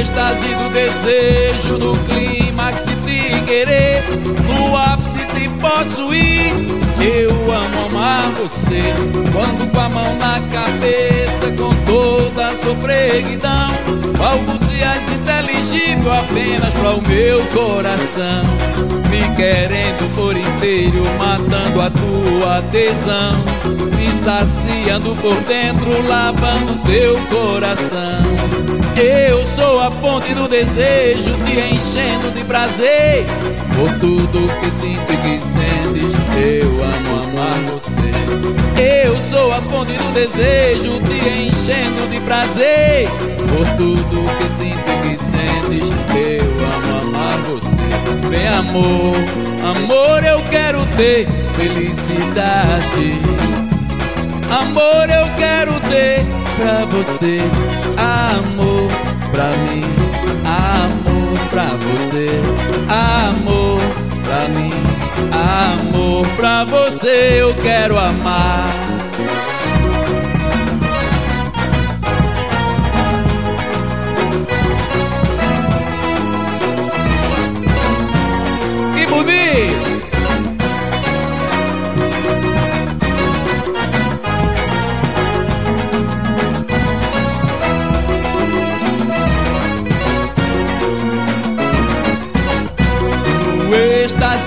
êxtase do desejo, no clímax de te querer, no ápice de te possuir. Eu amo você, quando com a mão na cabeça, com toda a sofreguidão, balbucias inteligível apenas para o meu coração, me querendo por inteiro, matando a tua tesão, me saciando por dentro, lavando teu coração. Eu sou a fonte do desejo, te enchendo de prazer. Por tudo que sinto e que sentes, eu. Fonte do desejo, te enchendo de prazer. Por tudo que sinto e que sentes, eu amo amar você. Vem amor, amor eu quero ter felicidade. Amor eu quero ter pra você amor pra mim, amor pra você, amor amor pra você eu quero amar.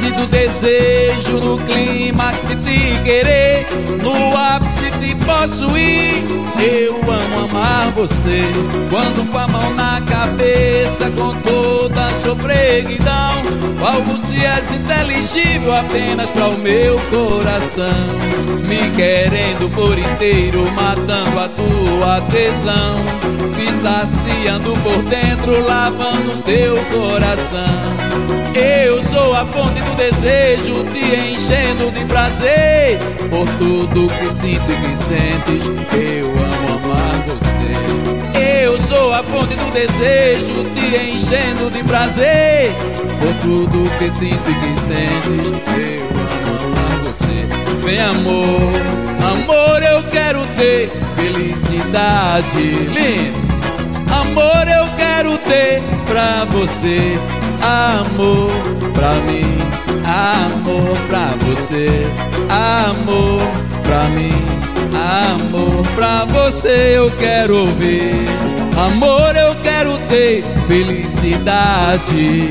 Do desejo, no clímax de te querer, no ápice de possuir. Eu amo amar você, quando com a mão na cabeça, com toda a sofreguidão, balbucias inteligível apenas para o meu coração, me querendo por inteiro, matando a tua tesão, me saciando por dentro, lavando teu coração. Eu sou a fonte do desejo, te enchendo de prazer. Por tudo que sinto e que sentes, eu amo amar você. Eu sou a fonte do desejo, te enchendo de prazer. Por tudo que sinto e que sentes, eu amo amar você. Vem amor, amor eu quero ter felicidade. Lindo. Amor eu quero ter pra você amor pra mim, amor pra você, amor pra mim, amor pra você eu quero ouvir. Amor eu quero ter felicidade.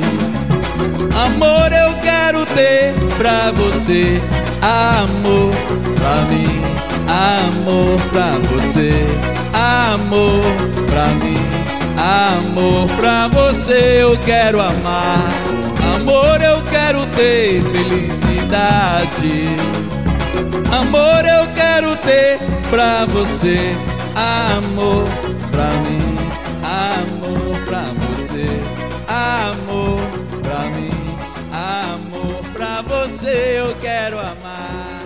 Amor eu quero ter pra você, amor pra mim, amor pra você, amor pra mim. Amor pra você você eu quero amar, amor eu quero ter felicidade. Amor eu quero ter pra você, amor pra mim, amor pra você, amor pra mim, amor pra você eu quero amar.